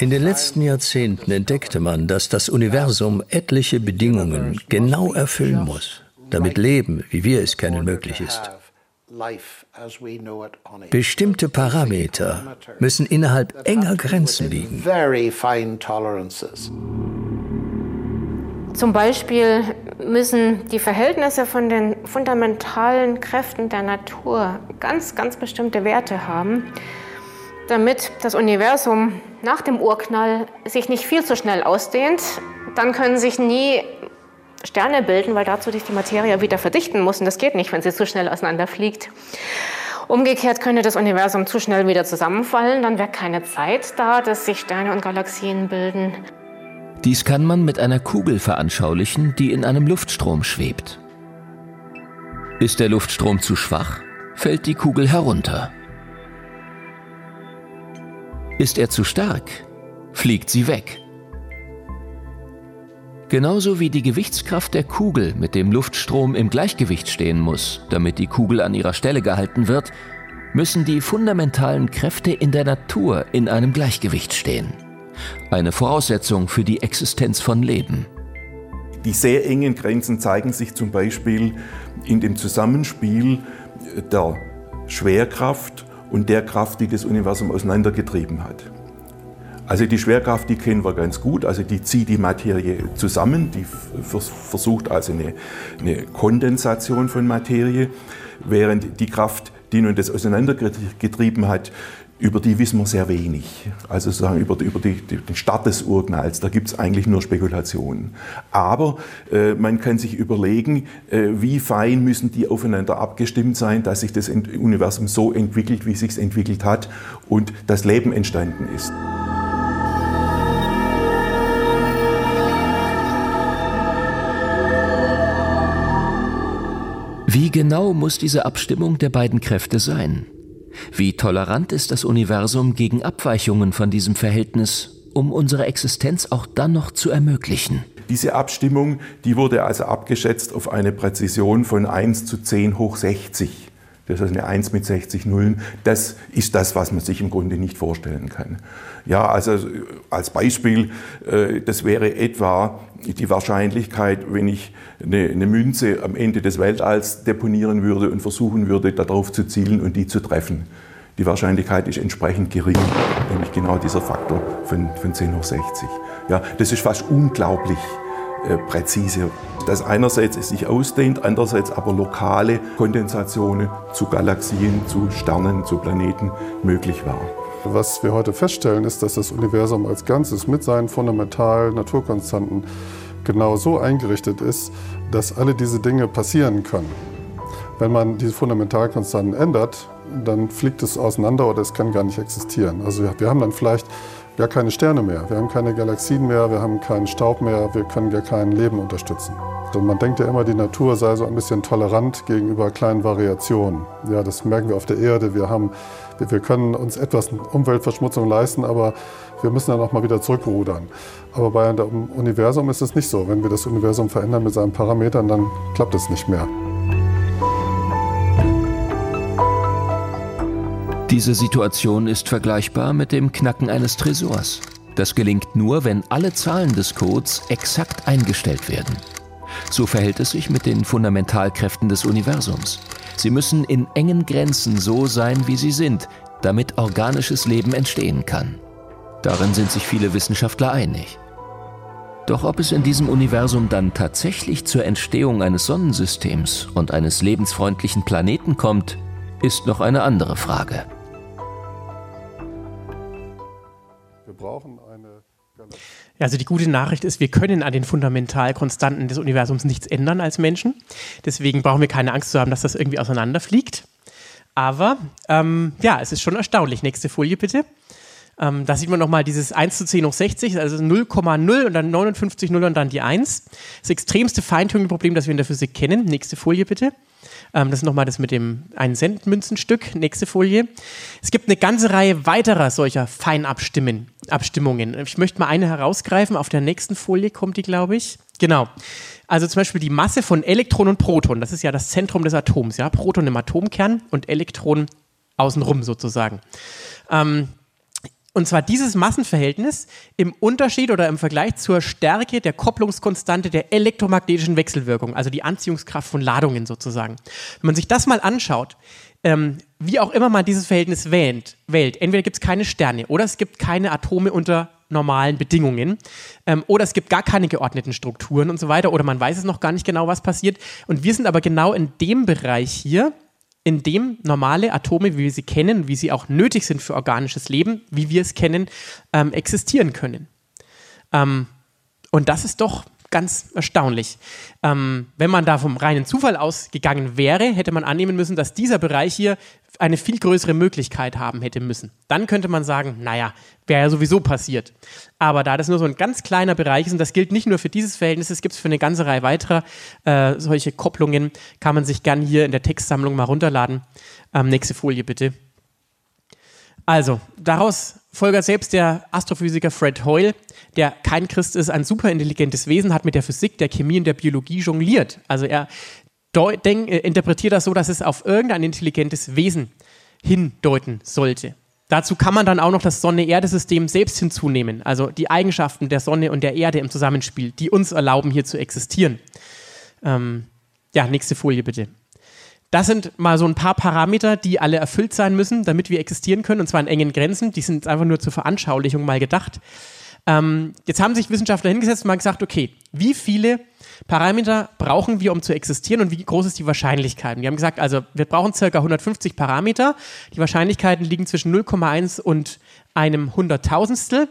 In den letzten Jahrzehnten entdeckte man, dass das Universum etliche Bedingungen genau erfüllen muss, damit Leben, wie wir es kennen, möglich ist. Bestimmte Parameter müssen innerhalb enger Grenzen liegen. Zum Beispiel müssen die Verhältnisse von den fundamentalen Kräften der Natur ganz, ganz bestimmte Werte haben, damit das Universum nach dem Urknall sich nicht viel zu schnell ausdehnt. Dann können sich nie Sterne bilden, weil dazu sich die Materie wieder verdichten muss. Und das geht nicht, wenn sie zu schnell auseinanderfliegt. Umgekehrt könnte das Universum zu schnell wieder zusammenfallen, dann wäre keine Zeit da, dass sich Sterne und Galaxien bilden. Dies kann man mit einer Kugel veranschaulichen, die in einem Luftstrom schwebt. Ist der Luftstrom zu schwach, fällt die Kugel herunter. Ist er zu stark, fliegt sie weg. Genauso wie die Gewichtskraft der Kugel mit dem Luftstrom im Gleichgewicht stehen muss, damit die Kugel an ihrer Stelle gehalten wird, müssen die fundamentalen Kräfte in der Natur in einem Gleichgewicht stehen. Eine Voraussetzung für die Existenz von Leben. Die sehr engen Grenzen zeigen sich zum Beispiel in dem Zusammenspiel der Schwerkraft und der Kraft, die das Universum auseinandergetrieben hat. Also die Schwerkraft, die kennen wir ganz gut, also die zieht die Materie zusammen, die versucht also eine, eine Kondensation von Materie, während die Kraft, die nun das auseinandergetrieben hat, über die wissen wir sehr wenig. Also sozusagen über, über die, den Start des Urknalls, da gibt es eigentlich nur Spekulationen. Aber äh, man kann sich überlegen, äh, wie fein müssen die aufeinander abgestimmt sein, dass sich das Universum so entwickelt, wie es sich entwickelt hat und das Leben entstanden ist. Wie genau muss diese Abstimmung der beiden Kräfte sein? Wie tolerant ist das Universum gegen Abweichungen von diesem Verhältnis, um unsere Existenz auch dann noch zu ermöglichen? Diese Abstimmung, die wurde also abgeschätzt auf eine Präzision von 1 zu 10 hoch 60. Das ist eine 1 mit 60 Nullen. Das ist das, was man sich im Grunde nicht vorstellen kann. Ja, also als Beispiel, äh, das wäre etwa die Wahrscheinlichkeit, wenn ich eine, Münze am Ende des Weltalls deponieren würde und versuchen würde, darauf zu zielen und die zu treffen. Die Wahrscheinlichkeit ist entsprechend gering, nämlich genau dieser Faktor von, von 10 hoch 60. Ja, das ist fast unglaublich äh, präzise. Dass einerseits es sich ausdehnt, andererseits aber lokale Kondensationen zu Galaxien, zu Sternen, zu Planeten möglich war. Was wir heute feststellen, ist, dass das Universum als Ganzes mit seinen fundamentalen Naturkonstanten genau so eingerichtet ist, dass alle diese Dinge passieren können. Wenn man diese Fundamentalkonstanten ändert, dann fliegt es auseinander oder es kann gar nicht existieren. Also wir haben dann vielleicht gar keine Sterne mehr, wir haben keine Galaxien mehr, wir haben keinen Staub mehr, wir können gar kein Leben unterstützen. Und man denkt ja immer, die Natur sei so ein bisschen tolerant gegenüber kleinen Variationen. Ja, das merken wir auf der Erde. Wir, haben, wir können uns etwas Umweltverschmutzung leisten, aber wir müssen dann auch mal wieder zurückrudern. Aber bei dem Universum ist es nicht so. Wenn wir das Universum verändern mit seinen Parametern, dann klappt es nicht mehr. Diese Situation ist vergleichbar mit dem Knacken eines Tresors. Das gelingt nur, wenn alle Zahlen des Codes exakt eingestellt werden. So verhält es sich mit den Fundamentalkräften des Universums. Sie müssen in engen Grenzen so sein, wie sie sind, damit organisches Leben entstehen kann. Darin sind sich viele Wissenschaftler einig. Doch ob es in diesem Universum dann tatsächlich zur Entstehung eines Sonnensystems und eines lebensfreundlichen Planeten kommt, ist noch eine andere Frage. Brauchen eine also die gute Nachricht ist, wir können an den Fundamentalkonstanten des Universums nichts ändern als Menschen. Deswegen brauchen wir keine Angst zu haben, dass das irgendwie auseinanderfliegt. Aber ähm, ja, es ist schon erstaunlich. Nächste Folie bitte. Ähm, da sieht man nochmal dieses 1 zu 10 hoch 60, also 0,0 und dann 59 0 und dann die 1. Das extremste Feintuning-Problem, das wir in der Physik kennen. Nächste Folie bitte. Ähm, das ist nochmal das mit dem 1 Cent Münzenstück. Nächste Folie. Es gibt eine ganze Reihe weiterer solcher Feinabstimmungen. Ich möchte mal eine herausgreifen. Auf der nächsten Folie kommt die, glaube ich. Genau. Also zum Beispiel die Masse von Elektron und Proton. Das ist ja das Zentrum des Atoms. Ja? Proton im Atomkern und Elektron außenrum sozusagen. Ähm, Und zwar dieses Massenverhältnis im Unterschied oder im Vergleich zur Stärke der Kopplungskonstante der elektromagnetischen Wechselwirkung, also die Anziehungskraft von Ladungen sozusagen. Wenn man sich das mal anschaut, ähm, wie auch immer man dieses Verhältnis wählt, wählt entweder gibt es keine Sterne oder es gibt keine Atome unter normalen Bedingungen ähm, oder es gibt gar keine geordneten Strukturen und so weiter oder man weiß es noch gar nicht genau, was passiert. Und wir sind aber genau in dem Bereich hier, in dem normale Atome, wie wir sie kennen, wie sie auch nötig sind für organisches Leben, wie wir es kennen, ähm, existieren können. Ähm, und das ist doch ganz erstaunlich. Ähm, wenn man da vom reinen Zufall ausgegangen wäre, hätte man annehmen müssen, dass dieser Bereich hier eine viel größere Möglichkeit haben hätte müssen. Dann könnte man sagen, naja, wäre ja sowieso passiert. Aber da das nur so ein ganz kleiner Bereich ist, und das gilt nicht nur für dieses Verhältnis, es gibt es für eine ganze Reihe weiterer äh, solche Kopplungen, kann man sich gern hier in der Textsammlung mal runterladen. Ähm, nächste Folie bitte. Also, daraus folgert selbst der Astrophysiker Fred Hoyle, der kein Christ ist, ein superintelligentes Wesen, hat mit der Physik, der Chemie und der Biologie jongliert. Also er denk, äh, interpretiert das so, dass es auf irgendein intelligentes Wesen hindeuten sollte. Dazu kann man dann auch noch das Sonne-Erde-System selbst hinzunehmen, also die Eigenschaften der Sonne und der Erde im Zusammenspiel, die uns erlauben, hier zu existieren. Ähm, ja, nächste Folie bitte. Das sind mal so ein paar Parameter, die alle erfüllt sein müssen, damit wir existieren können, und zwar in engen Grenzen. Die sind einfach nur zur Veranschaulichung mal gedacht. Ähm, jetzt haben sich Wissenschaftler hingesetzt und mal gesagt, okay, wie viele Parameter brauchen wir, um zu existieren und wie groß ist die Wahrscheinlichkeit? Wir haben gesagt, also wir brauchen circa 150 Parameter. Die Wahrscheinlichkeiten liegen zwischen 0,1 und einem Hunderttausendstel.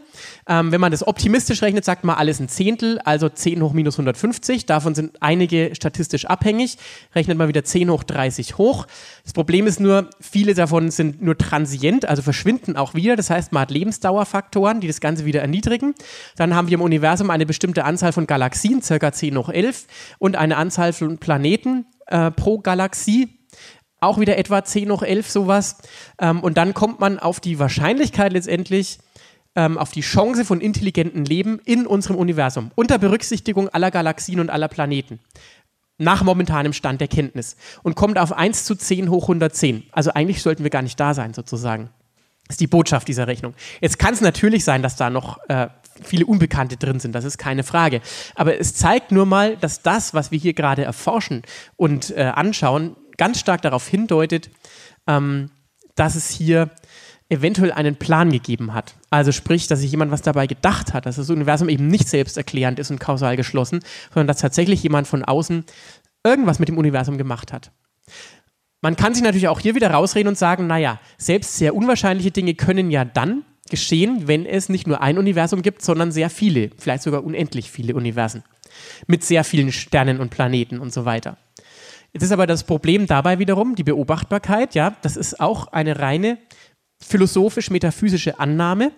Ähm, wenn man das optimistisch rechnet, sagt man alles ein Zehntel, also 10 hoch minus 150. Davon sind einige statistisch abhängig. Rechnet man wieder 10 hoch 30 hoch. Das Problem ist nur, viele davon sind nur transient, also verschwinden auch wieder. Das heißt, man hat Lebensdauerfaktoren, die das Ganze wieder erniedrigen. Dann haben wir im Universum eine bestimmte Anzahl von Galaxien, circa 10 hoch 11, und eine Anzahl von Planeten äh, pro Galaxie, auch wieder etwa 10 hoch 11 sowas. Ähm, und dann kommt man auf die Wahrscheinlichkeit letztendlich, ähm, auf die Chance von intelligentem Leben in unserem Universum, unter Berücksichtigung aller Galaxien und aller Planeten. Nach momentanem Stand der Kenntnis. Und kommt auf 1 zu 10 hoch 110. Also eigentlich sollten wir gar nicht da sein, sozusagen. Das ist die Botschaft dieser Rechnung. Jetzt kann es natürlich sein, dass da noch äh, viele Unbekannte drin sind, das ist keine Frage. Aber es zeigt nur mal, dass das, was wir hier gerade erforschen und äh, anschauen, ganz stark darauf hindeutet, ähm, dass es hier eventuell einen Plan gegeben hat. Also sprich, dass sich jemand was dabei gedacht hat, dass das Universum eben nicht selbsterklärend ist und kausal geschlossen, sondern dass tatsächlich jemand von außen irgendwas mit dem Universum gemacht hat. Man kann sich natürlich auch hier wieder rausreden und sagen, naja, selbst sehr unwahrscheinliche Dinge können ja dann geschehen, wenn es nicht nur ein Universum gibt, sondern sehr viele, vielleicht sogar unendlich viele Universen mit sehr vielen Sternen und Planeten und so weiter. Jetzt ist aber das Problem dabei wiederum die Beobachtbarkeit. Ja, das ist auch eine reine philosophisch-metaphysische Annahme.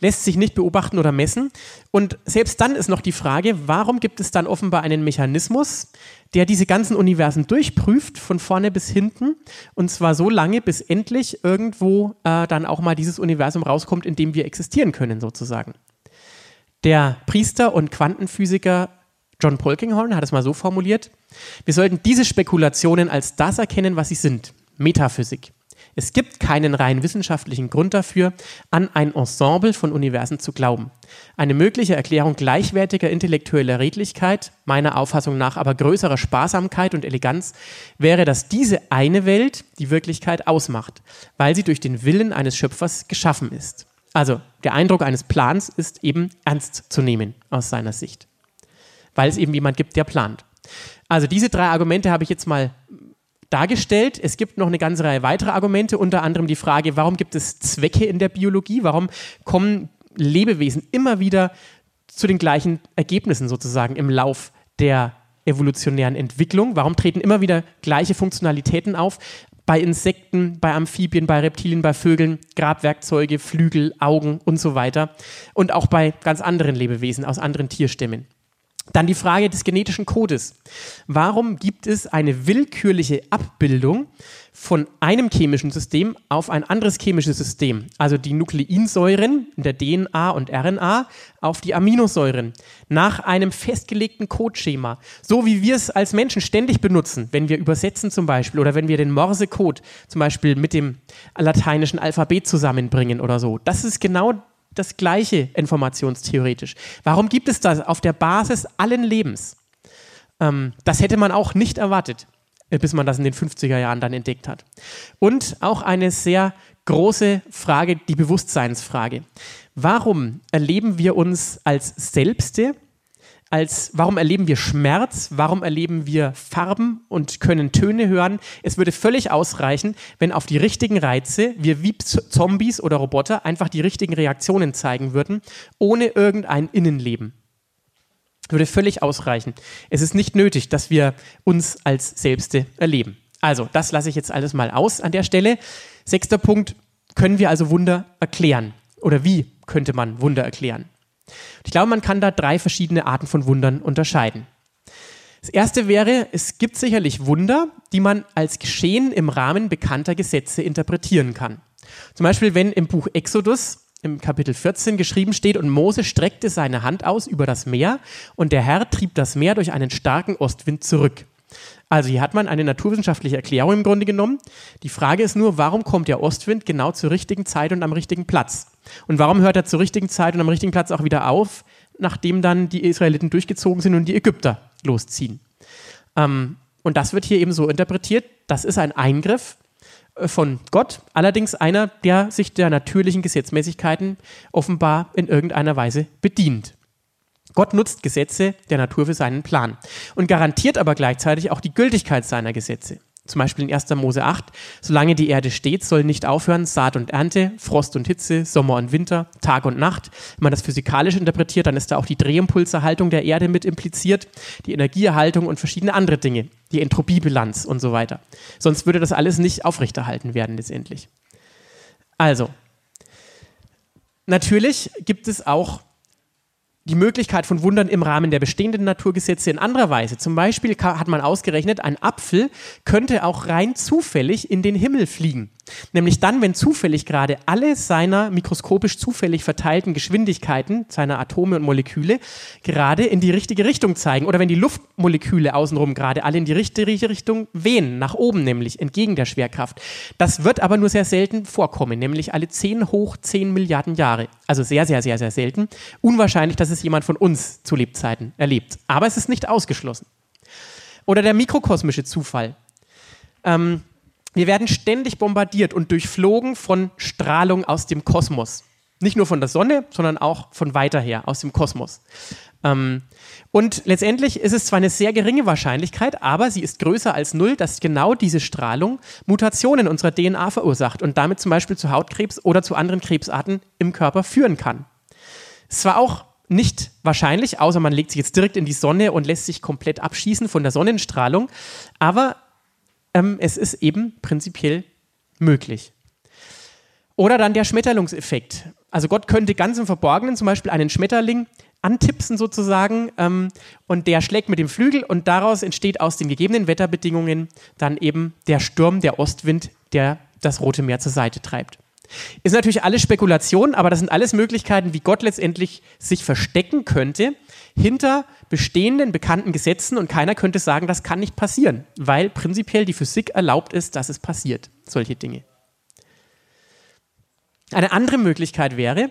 Lässt sich nicht beobachten oder messen. Und selbst dann ist noch die Frage, warum gibt es dann offenbar einen Mechanismus, der diese ganzen Universen durchprüft, von vorne bis hinten, und zwar so lange, bis endlich irgendwo äh, dann auch mal dieses Universum rauskommt, in dem wir existieren können, sozusagen. Der Priester und Quantenphysiker John Polkinghorn hat es mal so formuliert, wir sollten diese Spekulationen als das erkennen, was sie sind, Metaphysik. Es gibt keinen rein wissenschaftlichen Grund dafür, an ein Ensemble von Universen zu glauben. Eine mögliche Erklärung gleichwertiger intellektueller Redlichkeit, meiner Auffassung nach aber größerer Sparsamkeit und Eleganz, wäre, dass diese eine Welt die Wirklichkeit ausmacht, weil sie durch den Willen eines Schöpfers geschaffen ist. Also der Eindruck eines Plans ist eben ernst zu nehmen aus seiner Sicht weil es eben jemand gibt, der plant. Also diese drei Argumente habe ich jetzt mal dargestellt. Es gibt noch eine ganze Reihe weiterer Argumente, unter anderem die Frage, warum gibt es Zwecke in der Biologie? Warum kommen Lebewesen immer wieder zu den gleichen Ergebnissen sozusagen im Lauf der evolutionären Entwicklung? Warum treten immer wieder gleiche Funktionalitäten auf? Bei Insekten, bei Amphibien, bei Reptilien, bei Vögeln, Grabwerkzeuge, Flügel, Augen und so weiter. Und auch bei ganz anderen Lebewesen aus anderen Tierstämmen. Dann die Frage des genetischen Codes. Warum gibt es eine willkürliche Abbildung von einem chemischen System auf ein anderes chemisches System? Also die Nukleinsäuren in der DNA und RNA auf die Aminosäuren nach einem festgelegten Codeschema. So wie wir es als Menschen ständig benutzen, wenn wir übersetzen zum Beispiel oder wenn wir den Morse-Code zum Beispiel mit dem lateinischen Alphabet zusammenbringen oder so. Das ist genau das Gleiche informationstheoretisch. Warum gibt es das auf der Basis allen Lebens? Ähm, das hätte man auch nicht erwartet, äh, bis man das in den 50er Jahren dann entdeckt hat. Und auch eine sehr große Frage, die Bewusstseinsfrage. Warum erleben wir uns als Selbste als warum erleben wir Schmerz, warum erleben wir Farben und können Töne hören. Es würde völlig ausreichen, wenn auf die richtigen Reize wir wie Zombies oder Roboter einfach die richtigen Reaktionen zeigen würden, ohne irgendein Innenleben. Würde völlig ausreichen. Es ist nicht nötig, dass wir uns als Selbste erleben. Also, das lasse ich jetzt alles mal aus an der Stelle. Sechster Punkt, können wir also Wunder erklären? Oder wie könnte man Wunder erklären? Ich glaube, man kann da drei verschiedene Arten von Wundern unterscheiden. Das erste wäre, es gibt sicherlich Wunder, die man als Geschehen im Rahmen bekannter Gesetze interpretieren kann. Zum Beispiel, wenn im Buch Exodus im Kapitel 14 geschrieben steht, und Mose streckte seine Hand aus über das Meer, und der Herr trieb das Meer durch einen starken Ostwind zurück. Also hier hat man eine naturwissenschaftliche Erklärung im Grunde genommen. Die Frage ist nur, warum kommt der Ostwind genau zur richtigen Zeit und am richtigen Platz? Und warum hört er zur richtigen Zeit und am richtigen Platz auch wieder auf, nachdem dann die Israeliten durchgezogen sind und die Ägypter losziehen? Ähm, und das wird hier eben so interpretiert, das ist ein Eingriff äh, von Gott, allerdings einer, der sich der natürlichen Gesetzmäßigkeiten offenbar in irgendeiner Weise bedient. Gott nutzt Gesetze der Natur für seinen Plan und garantiert aber gleichzeitig auch die Gültigkeit seiner Gesetze. Zum Beispiel in 1. Mose 8, solange die Erde steht, soll nicht aufhören Saat und Ernte, Frost und Hitze, Sommer und Winter, Tag und Nacht. Wenn man das physikalisch interpretiert, dann ist da auch die Drehimpulserhaltung der Erde mit impliziert, die Energieerhaltung und verschiedene andere Dinge, die Entropiebilanz und so weiter. Sonst würde das alles nicht aufrechterhalten werden letztendlich. Also, natürlich gibt es auch die Möglichkeit von Wundern im Rahmen der bestehenden Naturgesetze in anderer Weise. Zum Beispiel hat man ausgerechnet, ein Apfel könnte auch rein zufällig in den Himmel fliegen. Nämlich dann, wenn zufällig gerade alle seiner mikroskopisch zufällig verteilten Geschwindigkeiten seiner Atome und Moleküle gerade in die richtige Richtung zeigen. Oder wenn die Luftmoleküle außenrum gerade alle in die richtige Richtung wehen, nach oben nämlich, entgegen der Schwerkraft. Das wird aber nur sehr selten vorkommen, nämlich alle 10 hoch 10 Milliarden Jahre. Also sehr, sehr, sehr, sehr selten. Unwahrscheinlich, dass es jemand von uns zu Lebzeiten erlebt. Aber es ist nicht ausgeschlossen. Oder der mikrokosmische Zufall. Ähm, wir werden ständig bombardiert und durchflogen von Strahlung aus dem Kosmos. Nicht nur von der Sonne, sondern auch von weiter her, aus dem Kosmos. Ähm, und letztendlich ist es zwar eine sehr geringe Wahrscheinlichkeit, aber sie ist größer als null, dass genau diese Strahlung Mutationen unserer DNA verursacht und damit zum Beispiel zu Hautkrebs oder zu anderen Krebsarten im Körper führen kann. Es war auch nicht wahrscheinlich, außer man legt sich jetzt direkt in die Sonne und lässt sich komplett abschießen von der Sonnenstrahlung, aber ähm, es ist eben prinzipiell möglich. Oder dann der Schmetterlungseffekt. Also Gott könnte ganz im Verborgenen zum Beispiel einen Schmetterling antipsen sozusagen ähm, und der schlägt mit dem Flügel und daraus entsteht aus den gegebenen Wetterbedingungen dann eben der Sturm, der Ostwind, der das Rote Meer zur Seite treibt. Ist natürlich alles Spekulation, aber das sind alles Möglichkeiten, wie Gott letztendlich sich verstecken könnte hinter bestehenden bekannten Gesetzen und keiner könnte sagen, das kann nicht passieren, weil prinzipiell die Physik erlaubt ist, dass es passiert, solche Dinge. Eine andere Möglichkeit wäre,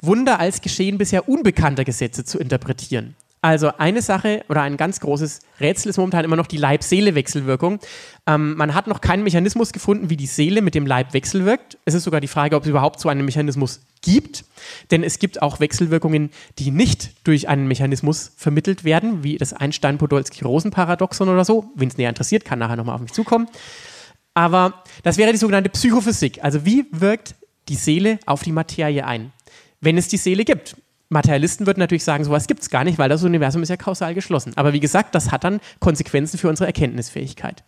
Wunder als Geschehen bisher unbekannter Gesetze zu interpretieren. Also eine Sache oder ein ganz großes Rätsel ist momentan immer noch die Leib-Seele-Wechselwirkung. Ähm, man hat noch keinen Mechanismus gefunden, wie die Seele mit dem Leib wechselwirkt. Es ist sogar die Frage, ob es überhaupt so einen Mechanismus gibt. Denn es gibt auch Wechselwirkungen, die nicht durch einen Mechanismus vermittelt werden, wie das Einstein-Podolsky-Rosen-Paradoxon oder so. Wen es näher interessiert, kann nachher nochmal auf mich zukommen. Aber das wäre die sogenannte Psychophysik. Also wie wirkt die Seele auf die Materie ein? Wenn es die Seele gibt. Materialisten würden natürlich sagen, sowas gibt es gar nicht, weil das Universum ist ja kausal geschlossen. Aber wie gesagt, das hat dann Konsequenzen für unsere Erkenntnisfähigkeit.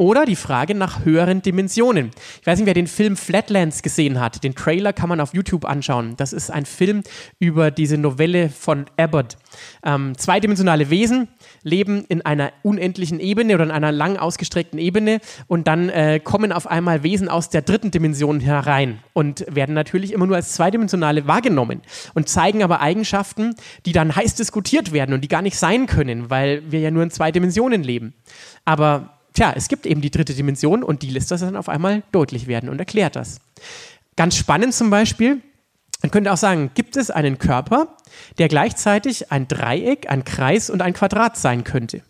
Oder die Frage nach höheren Dimensionen. Ich weiß nicht, wer den Film Flatlands gesehen hat. Den Trailer kann man auf YouTube anschauen. Das ist ein Film über diese Novelle von Abbott. Ähm, zweidimensionale Wesen leben in einer unendlichen Ebene oder in einer lang ausgestreckten Ebene und dann äh, kommen auf einmal Wesen aus der dritten Dimension herein und werden natürlich immer nur als zweidimensionale wahrgenommen und zeigen aber Eigenschaften, die dann heiß diskutiert werden und die gar nicht sein können, weil wir ja nur in zwei Dimensionen leben. Aber tja, es gibt eben die dritte Dimension und die lässt das dann auf einmal deutlich werden und erklärt das. Ganz spannend zum Beispiel, man könnte auch sagen, gibt es einen Körper, der gleichzeitig ein Dreieck, ein Kreis und ein Quadrat sein könnte?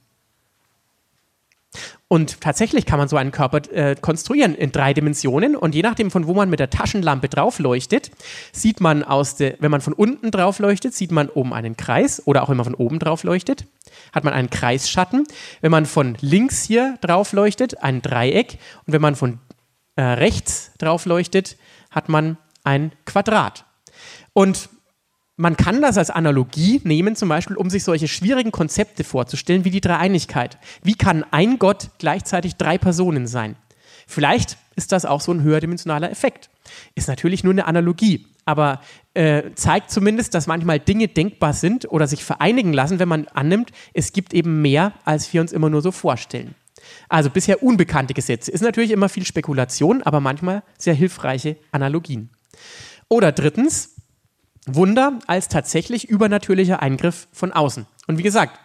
Und tatsächlich kann man so einen Körper äh, konstruieren in drei Dimensionen und je nachdem, von wo man mit der Taschenlampe drauf leuchtet, sieht man aus der, wenn man von unten drauf leuchtet, sieht man oben einen Kreis oder auch wenn man von oben drauf leuchtet, hat man einen Kreisschatten. Wenn man von links hier drauf leuchtet, ein Dreieck und wenn man von äh, rechts drauf leuchtet, hat man ein Quadrat. Und man kann das als Analogie nehmen, zum Beispiel, um sich solche schwierigen Konzepte vorzustellen, wie die Dreieinigkeit. Wie kann ein Gott gleichzeitig drei Personen sein? Vielleicht ist das auch so ein höherdimensionaler Effekt. Ist natürlich nur eine Analogie, aber äh, zeigt zumindest, dass manchmal Dinge denkbar sind oder sich vereinigen lassen, wenn man annimmt, es gibt eben mehr, als wir uns immer nur so vorstellen. Also bisher unbekannte Gesetze. Ist natürlich immer viel Spekulation, aber manchmal sehr hilfreiche Analogien. Oder drittens, Wunder als tatsächlich übernatürlicher Eingriff von außen. Und wie gesagt,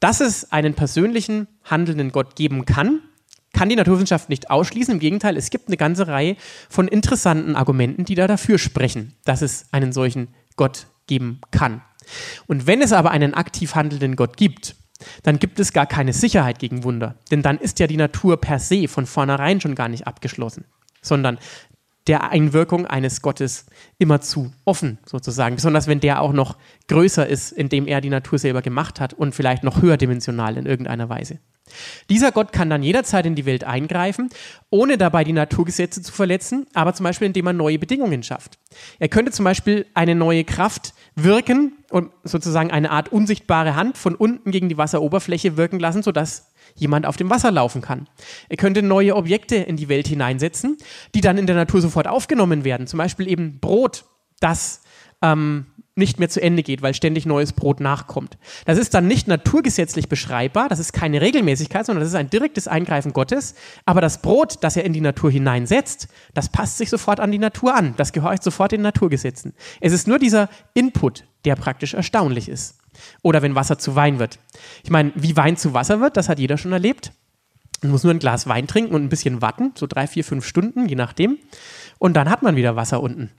dass es einen persönlichen handelnden Gott geben kann, kann die Naturwissenschaft nicht ausschließen. Im Gegenteil, es gibt eine ganze Reihe von interessanten Argumenten, die da dafür sprechen, dass es einen solchen Gott geben kann. Und wenn es aber einen aktiv handelnden Gott gibt, dann gibt es gar keine Sicherheit gegen Wunder. Denn dann ist ja die Natur per se von vornherein schon gar nicht abgeschlossen, sondern der Einwirkung eines Gottes immer zu offen, sozusagen. Besonders wenn der auch noch größer ist, indem er die Natur selber gemacht hat und vielleicht noch höherdimensional in irgendeiner Weise. Dieser Gott kann dann jederzeit in die Welt eingreifen, ohne dabei die Naturgesetze zu verletzen, aber zum Beispiel indem er neue Bedingungen schafft. Er könnte zum Beispiel eine neue Kraft wirken und sozusagen eine Art unsichtbare Hand von unten gegen die Wasseroberfläche wirken lassen, sodass jemand auf dem Wasser laufen kann. Er könnte neue Objekte in die Welt hineinsetzen, die dann in der Natur sofort aufgenommen werden. Zum Beispiel eben Brot, das ähm, nicht mehr zu Ende geht, weil ständig neues Brot nachkommt. Das ist dann nicht naturgesetzlich beschreibbar, das ist keine Regelmäßigkeit, sondern das ist ein direktes Eingreifen Gottes. Aber das Brot, das er in die Natur hineinsetzt, das passt sich sofort an die Natur an, das gehorcht sofort den Naturgesetzen. Es ist nur dieser Input, der praktisch erstaunlich ist. Oder wenn Wasser zu Wein wird. Ich meine, wie Wein zu Wasser wird, das hat jeder schon erlebt. Man muss nur ein Glas Wein trinken und ein bisschen warten, so drei, vier, fünf Stunden, je nachdem. Und dann hat man wieder Wasser unten.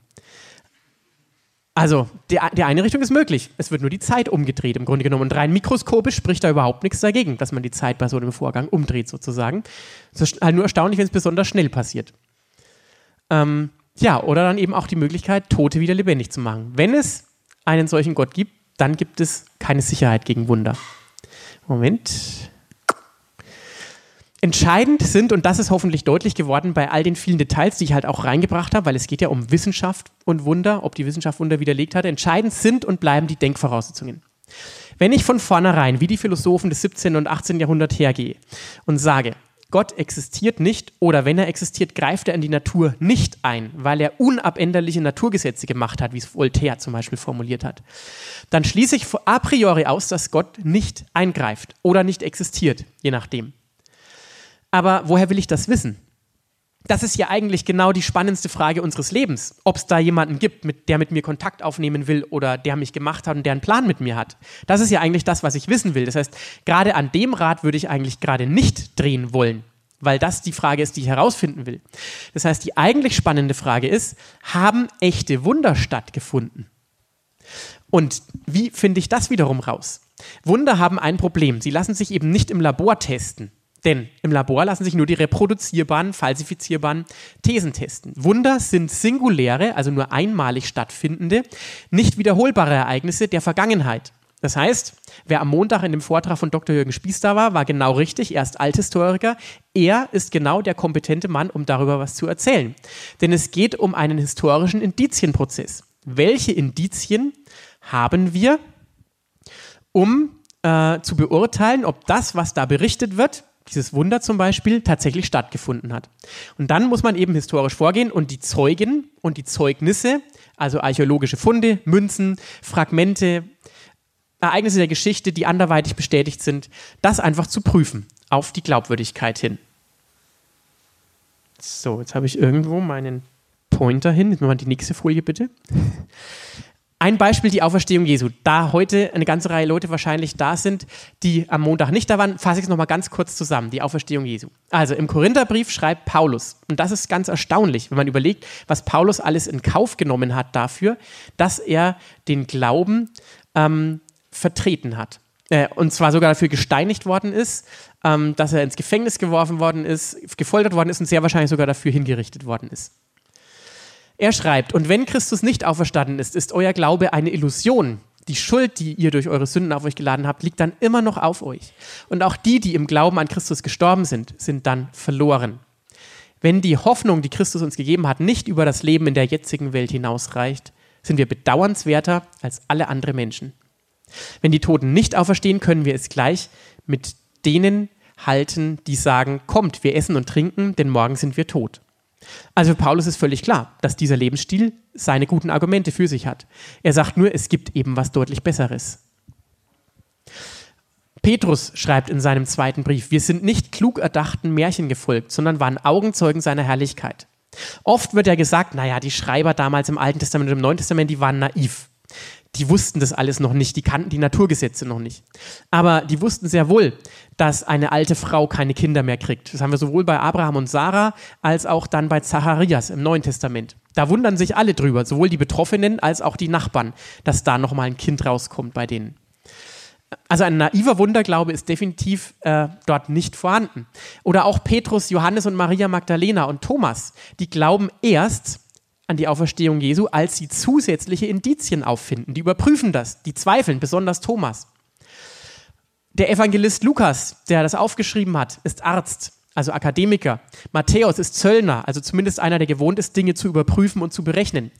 Also, die, die eine Richtung ist möglich. Es wird nur die Zeit umgedreht, im Grunde genommen. Und rein mikroskopisch spricht da überhaupt nichts dagegen, dass man die Zeit bei so einem Vorgang umdreht, sozusagen. Es ist halt nur erstaunlich, wenn es besonders schnell passiert. Ähm, ja, oder dann eben auch die Möglichkeit, Tote wieder lebendig zu machen. Wenn es einen solchen Gott gibt, dann gibt es keine Sicherheit gegen Wunder. Moment. Entscheidend sind, und das ist hoffentlich deutlich geworden bei all den vielen Details, die ich halt auch reingebracht habe, weil es geht ja um Wissenschaft und Wunder, ob die Wissenschaft Wunder widerlegt hat, entscheidend sind und bleiben die Denkvoraussetzungen. Wenn ich von vornherein, wie die Philosophen des 17. und 18. Jahrhunderts hergehe und sage, Gott existiert nicht oder wenn er existiert, greift er in die Natur nicht ein, weil er unabänderliche Naturgesetze gemacht hat, wie es Voltaire zum Beispiel formuliert hat, dann schließe ich a priori aus, dass Gott nicht eingreift oder nicht existiert, je nachdem. Aber woher will ich das wissen? Das ist ja eigentlich genau die spannendste Frage unseres Lebens. Ob es da jemanden gibt, mit, der mit mir Kontakt aufnehmen will oder der mich gemacht hat und der einen Plan mit mir hat. Das ist ja eigentlich das, was ich wissen will. Das heißt, gerade an dem Rad würde ich eigentlich gerade nicht drehen wollen, weil das die Frage ist, die ich herausfinden will. Das heißt, die eigentlich spannende Frage ist, haben echte Wunder stattgefunden? Und wie finde ich das wiederum raus? Wunder haben ein Problem. Sie lassen sich eben nicht im Labor testen. Denn im Labor lassen sich nur die reproduzierbaren, falsifizierbaren Thesen testen. Wunder sind singuläre, also nur einmalig stattfindende, nicht wiederholbare Ereignisse der Vergangenheit. Das heißt, wer am Montag in dem Vortrag von Dr. Jürgen Spieß da war, war genau richtig. Er ist Althistoriker. Er ist genau der kompetente Mann, um darüber was zu erzählen. Denn es geht um einen historischen Indizienprozess. Welche Indizien haben wir, um äh, zu beurteilen, ob das, was da berichtet wird, dieses Wunder zum Beispiel tatsächlich stattgefunden hat. Und dann muss man eben historisch vorgehen und die Zeugen und die Zeugnisse, also archäologische Funde, Münzen, Fragmente, Ereignisse der Geschichte, die anderweitig bestätigt sind, das einfach zu prüfen auf die Glaubwürdigkeit hin. So, jetzt habe ich irgendwo meinen Pointer hin. Jetzt mal die nächste Folie bitte. Ein Beispiel die Auferstehung Jesu. Da heute eine ganze Reihe Leute wahrscheinlich da sind, die am Montag nicht da waren, fasse ich es nochmal ganz kurz zusammen. Die Auferstehung Jesu. Also im Korintherbrief schreibt Paulus, und das ist ganz erstaunlich, wenn man überlegt, was Paulus alles in Kauf genommen hat dafür, dass er den Glauben ähm, vertreten hat. Äh, und zwar sogar dafür gesteinigt worden ist, ähm, dass er ins Gefängnis geworfen worden ist, gefoltert worden ist und sehr wahrscheinlich sogar dafür hingerichtet worden ist. Er schreibt, und wenn Christus nicht auferstanden ist, ist euer Glaube eine Illusion. Die Schuld, die ihr durch eure Sünden auf euch geladen habt, liegt dann immer noch auf euch. Und auch die, die im Glauben an Christus gestorben sind, sind dann verloren. Wenn die Hoffnung, die Christus uns gegeben hat, nicht über das Leben in der jetzigen Welt hinausreicht, sind wir bedauernswerter als alle anderen Menschen. Wenn die Toten nicht auferstehen, können wir es gleich mit denen halten, die sagen, kommt, wir essen und trinken, denn morgen sind wir tot. Also für Paulus ist völlig klar, dass dieser Lebensstil seine guten Argumente für sich hat. Er sagt nur, es gibt eben was deutlich Besseres. Petrus schreibt in seinem zweiten Brief, wir sind nicht klug erdachten Märchen gefolgt, sondern waren Augenzeugen seiner Herrlichkeit. Oft wird ja gesagt, naja, die Schreiber damals im Alten Testament und im Neuen Testament, die waren naiv die wussten das alles noch nicht, die kannten die Naturgesetze noch nicht. Aber die wussten sehr wohl, dass eine alte Frau keine Kinder mehr kriegt. Das haben wir sowohl bei Abraham und Sarah als auch dann bei Zacharias im Neuen Testament. Da wundern sich alle drüber, sowohl die Betroffenen als auch die Nachbarn, dass da nochmal ein Kind rauskommt bei denen. Also ein naiver Wunderglaube ist definitiv äh, dort nicht vorhanden. Oder auch Petrus, Johannes und Maria Magdalena und Thomas, die glauben erst, an die Auferstehung Jesu, als sie zusätzliche Indizien auffinden. Die überprüfen das, die zweifeln, besonders Thomas. Der Evangelist Lukas, der das aufgeschrieben hat, ist Arzt, also Akademiker. Matthäus ist Zöllner, also zumindest einer, der gewohnt ist, Dinge zu überprüfen und zu berechnen.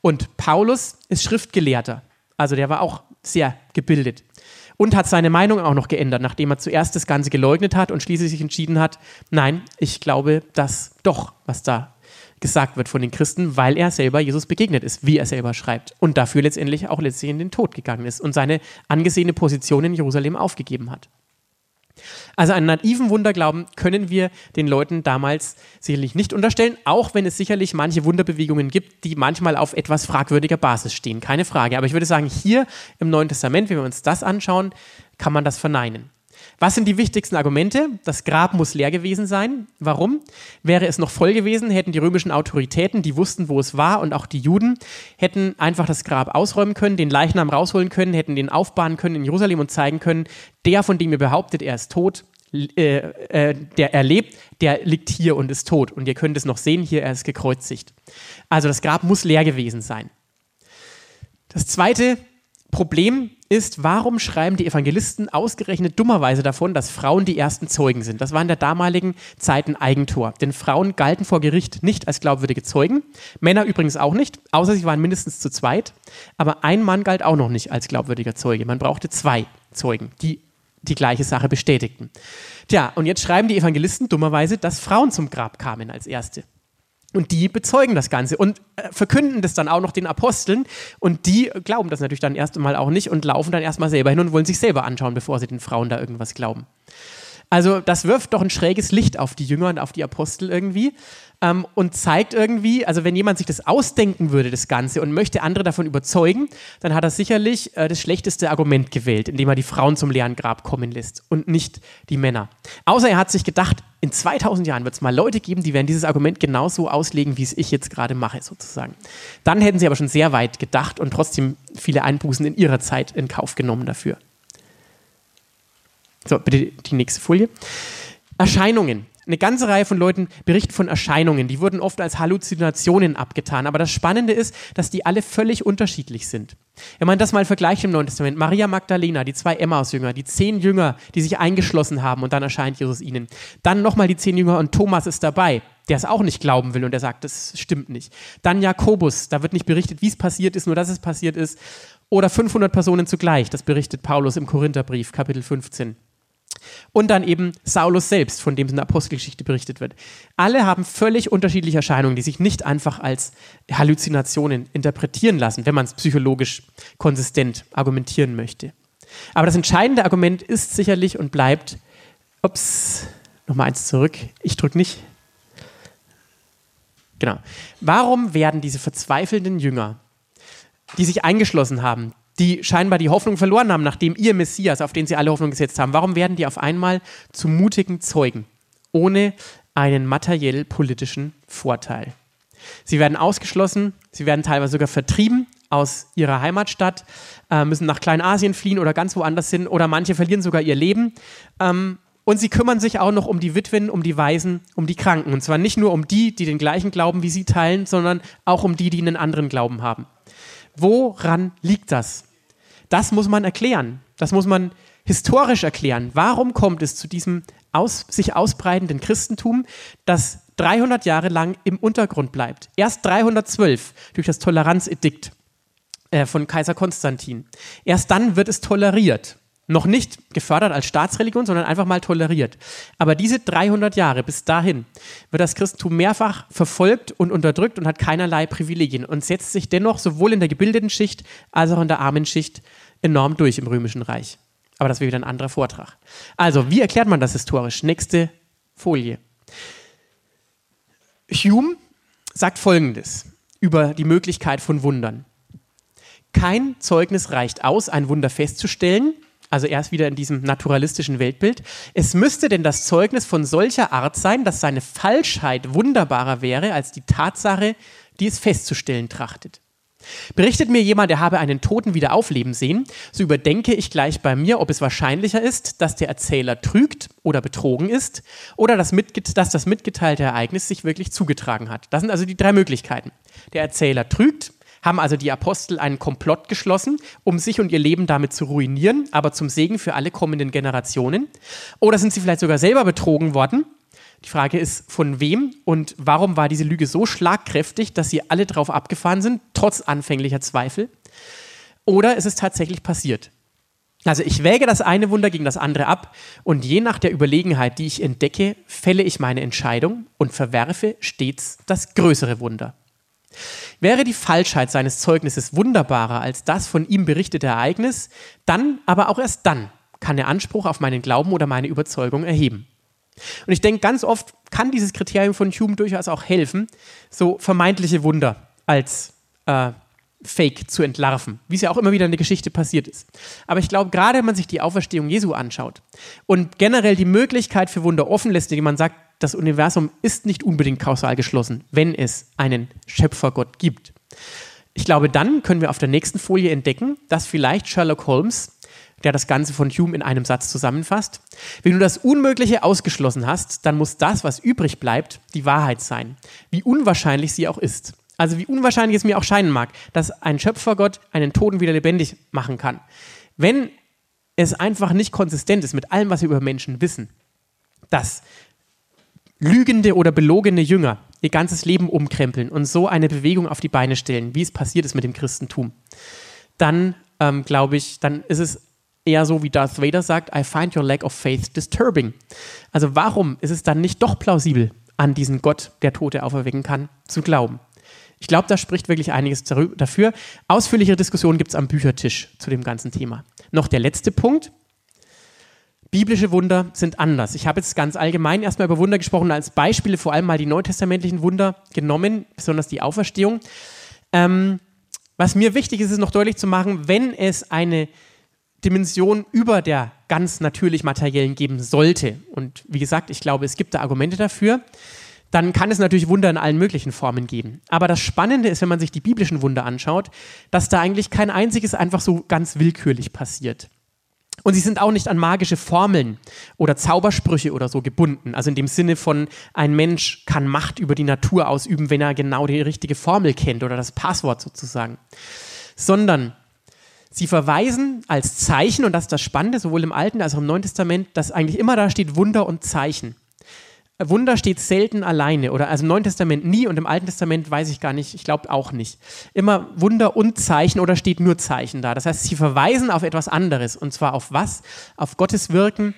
Und Paulus ist Schriftgelehrter, also der war auch sehr gebildet und hat seine Meinung auch noch geändert, nachdem er zuerst das Ganze geleugnet hat und schließlich sich entschieden hat, nein, ich glaube das doch, was da gesagt wird von den Christen, weil er selber Jesus begegnet ist, wie er selber schreibt. Und dafür letztendlich auch letztlich in den Tod gegangen ist und seine angesehene Position in Jerusalem aufgegeben hat. Also einen naiven Wunderglauben können wir den Leuten damals sicherlich nicht unterstellen, auch wenn es sicherlich manche Wunderbewegungen gibt, die manchmal auf etwas fragwürdiger Basis stehen. Keine Frage. Aber ich würde sagen, hier im Neuen Testament, wenn wir uns das anschauen, kann man das verneinen. Was sind die wichtigsten Argumente? Das Grab muss leer gewesen sein. Warum? Wäre es noch voll gewesen, hätten die römischen Autoritäten, die wussten, wo es war, und auch die Juden, hätten einfach das Grab ausräumen können, den Leichnam rausholen können, hätten den aufbauen können in Jerusalem und zeigen können, der, von dem ihr behauptet, er ist tot, äh, äh, der er lebt, der liegt hier und ist tot. Und ihr könnt es noch sehen, hier, er ist gekreuzigt. Also das Grab muss leer gewesen sein. Das zweite Problem ist, warum schreiben die Evangelisten ausgerechnet dummerweise davon, dass Frauen die ersten Zeugen sind? Das war in der damaligen Zeit ein Eigentor. Denn Frauen galten vor Gericht nicht als glaubwürdige Zeugen, Männer übrigens auch nicht, außer sie waren mindestens zu zweit. Aber ein Mann galt auch noch nicht als glaubwürdiger Zeuge. Man brauchte zwei Zeugen, die die gleiche Sache bestätigten. Tja, und jetzt schreiben die Evangelisten dummerweise, dass Frauen zum Grab kamen als Erste. Und die bezeugen das Ganze und äh, verkünden das dann auch noch den Aposteln. Und die glauben das natürlich dann erst einmal auch nicht und laufen dann erstmal selber hin und wollen sich selber anschauen, bevor sie den Frauen da irgendwas glauben. Also das wirft doch ein schräges Licht auf die Jünger und auf die Apostel irgendwie ähm, und zeigt irgendwie, also wenn jemand sich das ausdenken würde, das Ganze, und möchte andere davon überzeugen, dann hat er sicherlich äh, das schlechteste Argument gewählt, indem er die Frauen zum leeren Grab kommen lässt und nicht die Männer. Außer er hat sich gedacht, in 2000 Jahren wird es mal Leute geben, die werden dieses Argument genauso auslegen, wie es ich jetzt gerade mache, sozusagen. Dann hätten sie aber schon sehr weit gedacht und trotzdem viele Einbußen in ihrer Zeit in Kauf genommen dafür. So, bitte die nächste Folie. Erscheinungen. Eine ganze Reihe von Leuten berichten von Erscheinungen. Die wurden oft als Halluzinationen abgetan. Aber das Spannende ist, dass die alle völlig unterschiedlich sind. Wenn man das mal vergleicht im Neuen Testament, Maria Magdalena, die zwei Emmaus-Jünger, die zehn Jünger, die sich eingeschlossen haben und dann erscheint Jesus ihnen. Dann nochmal die zehn Jünger und Thomas ist dabei, der es auch nicht glauben will und der sagt, das stimmt nicht. Dann Jakobus, da wird nicht berichtet, wie es passiert ist, nur dass es passiert ist. Oder 500 Personen zugleich, das berichtet Paulus im Korintherbrief, Kapitel 15. Und dann eben Saulus selbst, von dem es in der Apostelgeschichte berichtet wird. Alle haben völlig unterschiedliche Erscheinungen, die sich nicht einfach als Halluzinationen interpretieren lassen, wenn man es psychologisch konsistent argumentieren möchte. Aber das entscheidende Argument ist sicherlich und bleibt, ups, nochmal eins zurück, ich drücke nicht. Genau. Warum werden diese verzweifelnden Jünger, die sich eingeschlossen haben, die scheinbar die Hoffnung verloren haben, nachdem ihr Messias, auf den sie alle Hoffnung gesetzt haben, warum werden die auf einmal zu mutigen Zeugen, ohne einen materiell-politischen Vorteil? Sie werden ausgeschlossen, sie werden teilweise sogar vertrieben aus ihrer Heimatstadt, äh, müssen nach Kleinasien fliehen oder ganz woanders hin oder manche verlieren sogar ihr Leben. Ähm, und sie kümmern sich auch noch um die Witwen, um die Waisen, um die Kranken. Und zwar nicht nur um die, die den gleichen Glauben wie sie teilen, sondern auch um die, die einen anderen Glauben haben. Woran liegt das? Das muss man erklären. Das muss man historisch erklären. Warum kommt es zu diesem aus, sich ausbreitenden Christentum, das 300 Jahre lang im Untergrund bleibt? Erst 312 durch das Toleranzedikt äh, von Kaiser Konstantin. Erst dann wird es toleriert. Noch nicht gefördert als Staatsreligion, sondern einfach mal toleriert. Aber diese 300 Jahre bis dahin wird das Christentum mehrfach verfolgt und unterdrückt und hat keinerlei Privilegien und setzt sich dennoch sowohl in der gebildeten Schicht als auch in der armen Schicht enorm durch im Römischen Reich. Aber das wäre wieder ein anderer Vortrag. Also, wie erklärt man das historisch? Nächste Folie. Hume sagt Folgendes über die Möglichkeit von Wundern. Kein Zeugnis reicht aus, ein Wunder festzustellen, also erst wieder in diesem naturalistischen Weltbild. Es müsste denn das Zeugnis von solcher Art sein, dass seine Falschheit wunderbarer wäre als die Tatsache, die es festzustellen trachtet. Berichtet mir jemand, er habe einen Toten wieder aufleben sehen, so überdenke ich gleich bei mir, ob es wahrscheinlicher ist, dass der Erzähler trügt oder betrogen ist oder dass, dass das mitgeteilte Ereignis sich wirklich zugetragen hat. Das sind also die drei Möglichkeiten. Der Erzähler trügt, haben also die Apostel einen Komplott geschlossen, um sich und ihr Leben damit zu ruinieren, aber zum Segen für alle kommenden Generationen? Oder sind sie vielleicht sogar selber betrogen worden? Die Frage ist, von wem und warum war diese Lüge so schlagkräftig, dass sie alle drauf abgefahren sind, trotz anfänglicher Zweifel? Oder ist es tatsächlich passiert? Also ich wäge das eine Wunder gegen das andere ab und je nach der Überlegenheit, die ich entdecke, fälle ich meine Entscheidung und verwerfe stets das größere Wunder. Wäre die Falschheit seines Zeugnisses wunderbarer als das von ihm berichtete Ereignis, dann, aber auch erst dann, kann er Anspruch auf meinen Glauben oder meine Überzeugung erheben. Und ich denke, ganz oft kann dieses Kriterium von Hume durchaus auch helfen, so vermeintliche Wunder als äh, Fake zu entlarven, wie es ja auch immer wieder in der Geschichte passiert ist. Aber ich glaube, gerade wenn man sich die Auferstehung Jesu anschaut und generell die Möglichkeit für Wunder offen lässt, indem man sagt, das Universum ist nicht unbedingt kausal geschlossen, wenn es einen Schöpfergott gibt. Ich glaube, dann können wir auf der nächsten Folie entdecken, dass vielleicht Sherlock Holmes, der das Ganze von Hume in einem Satz zusammenfasst, wenn du das Unmögliche ausgeschlossen hast, dann muss das, was übrig bleibt, die Wahrheit sein, wie unwahrscheinlich sie auch ist. Also wie unwahrscheinlich es mir auch scheinen mag, dass ein Schöpfergott einen Toten wieder lebendig machen kann. Wenn es einfach nicht konsistent ist mit allem, was wir über Menschen wissen, dass lügende oder belogene Jünger ihr ganzes Leben umkrempeln und so eine Bewegung auf die Beine stellen, wie es passiert ist mit dem Christentum, dann ähm, glaube ich, dann ist es eher so, wie Darth Vader sagt, I find your lack of faith disturbing. Also warum ist es dann nicht doch plausibel, an diesen Gott, der Tote auferwecken kann, zu glauben? Ich glaube, da spricht wirklich einiges dafür. Ausführlichere Diskussionen gibt es am Büchertisch zu dem ganzen Thema. Noch der letzte Punkt. Biblische Wunder sind anders. Ich habe jetzt ganz allgemein erstmal über Wunder gesprochen, als Beispiele vor allem mal die neutestamentlichen Wunder genommen, besonders die Auferstehung. Ähm, was mir wichtig ist, ist noch deutlich zu machen, wenn es eine Dimension über der ganz natürlich materiellen geben sollte, und wie gesagt, ich glaube, es gibt da Argumente dafür, dann kann es natürlich Wunder in allen möglichen Formen geben. Aber das Spannende ist, wenn man sich die biblischen Wunder anschaut, dass da eigentlich kein einziges einfach so ganz willkürlich passiert. Und sie sind auch nicht an magische Formeln oder Zaubersprüche oder so gebunden. Also in dem Sinne von, ein Mensch kann Macht über die Natur ausüben, wenn er genau die richtige Formel kennt oder das Passwort sozusagen. Sondern sie verweisen als Zeichen, und das ist das Spannende, sowohl im Alten als auch im Neuen Testament, dass eigentlich immer da steht Wunder und Zeichen. Wunder steht selten alleine oder also im Neuen Testament nie und im Alten Testament weiß ich gar nicht, ich glaube auch nicht. Immer Wunder und Zeichen oder steht nur Zeichen da. Das heißt, sie verweisen auf etwas anderes und zwar auf was? Auf Gottes Wirken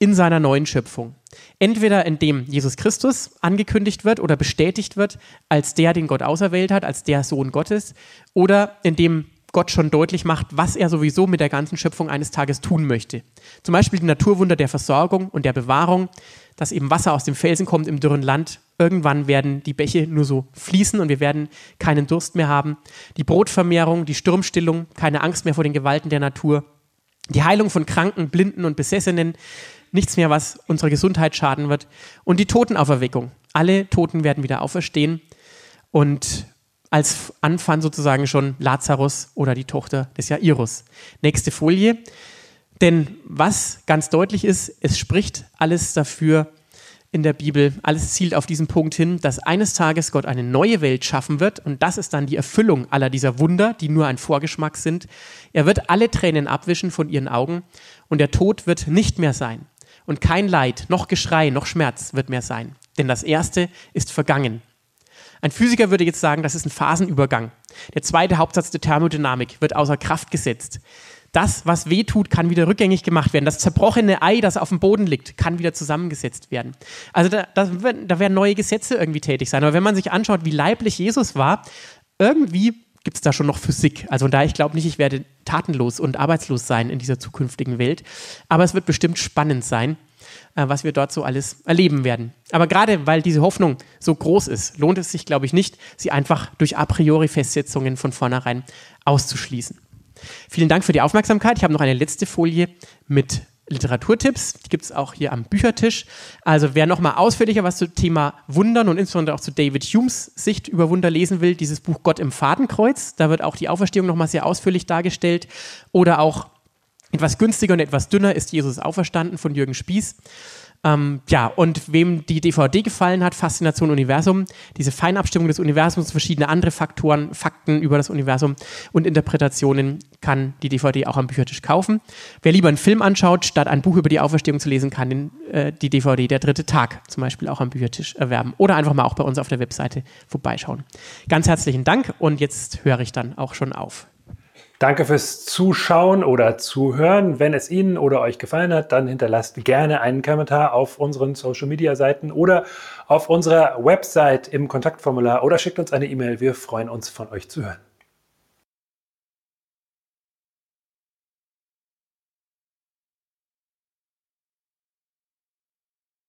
in seiner neuen Schöpfung. Entweder indem Jesus Christus angekündigt wird oder bestätigt wird als der, den Gott auserwählt hat, als der Sohn Gottes, oder indem Gott schon deutlich macht, was er sowieso mit der ganzen Schöpfung eines Tages tun möchte. Zum Beispiel die Naturwunder der Versorgung und der Bewahrung, dass eben Wasser aus dem Felsen kommt im dürren Land. Irgendwann werden die Bäche nur so fließen und wir werden keinen Durst mehr haben. Die Brotvermehrung, die Sturmstillung, keine Angst mehr vor den Gewalten der Natur. Die Heilung von Kranken, Blinden und Besessenen, nichts mehr, was unserer Gesundheit schaden wird. Und die Totenauferweckung. Alle Toten werden wieder auferstehen. Und als Anfang sozusagen schon Lazarus oder die Tochter des Jairus. Nächste Folie. Denn was ganz deutlich ist, es spricht alles dafür in der Bibel, alles zielt auf diesen Punkt hin, dass eines Tages Gott eine neue Welt schaffen wird und das ist dann die Erfüllung aller dieser Wunder, die nur ein Vorgeschmack sind. Er wird alle Tränen abwischen von ihren Augen und der Tod wird nicht mehr sein. Und kein Leid, noch Geschrei, noch Schmerz wird mehr sein. Denn das Erste ist vergangen. Ein Physiker würde jetzt sagen, das ist ein Phasenübergang. Der zweite Hauptsatz der Thermodynamik wird außer Kraft gesetzt. Das, was weh tut, kann wieder rückgängig gemacht werden. Das zerbrochene Ei, das auf dem Boden liegt, kann wieder zusammengesetzt werden. Also da, da, da werden neue Gesetze irgendwie tätig sein. Aber wenn man sich anschaut, wie leiblich Jesus war, irgendwie gibt es da schon noch Physik. Also da ich glaube nicht, ich werde tatenlos und arbeitslos sein in dieser zukünftigen Welt. Aber es wird bestimmt spannend sein. Äh, was wir dort so alles erleben werden. Aber gerade weil diese Hoffnung so groß ist, lohnt es sich, glaube ich, nicht, sie einfach durch a priori Festsetzungen von vornherein auszuschließen. Vielen Dank für die Aufmerksamkeit. Ich habe noch eine letzte Folie mit Literaturtipps. Die gibt es auch hier am Büchertisch. Also wer nochmal ausführlicher was zum Thema Wundern und insbesondere auch zu David Humes Sicht über Wunder lesen will, dieses Buch Gott im Fadenkreuz, da wird auch die Auferstehung nochmal sehr ausführlich dargestellt. Oder auch etwas günstiger und etwas dünner ist Jesus auferstanden von Jürgen Spieß. Ähm, ja, und wem die DVD gefallen hat, Faszination Universum, diese Feinabstimmung des Universums, verschiedene andere Faktoren, Fakten über das Universum und Interpretationen, kann die DVD auch am Büchertisch kaufen. Wer lieber einen Film anschaut, statt ein Buch über die Auferstehung zu lesen, kann den, äh, die DVD Der dritte Tag zum Beispiel auch am Büchertisch erwerben oder einfach mal auch bei uns auf der Webseite vorbeischauen. Ganz herzlichen Dank und jetzt höre ich dann auch schon auf. Danke fürs Zuschauen oder Zuhören. Wenn es Ihnen oder euch gefallen hat, dann hinterlasst gerne einen Kommentar auf unseren Social Media Seiten oder auf unserer Website im Kontaktformular oder schickt uns eine E-Mail. Wir freuen uns, von euch zu hören.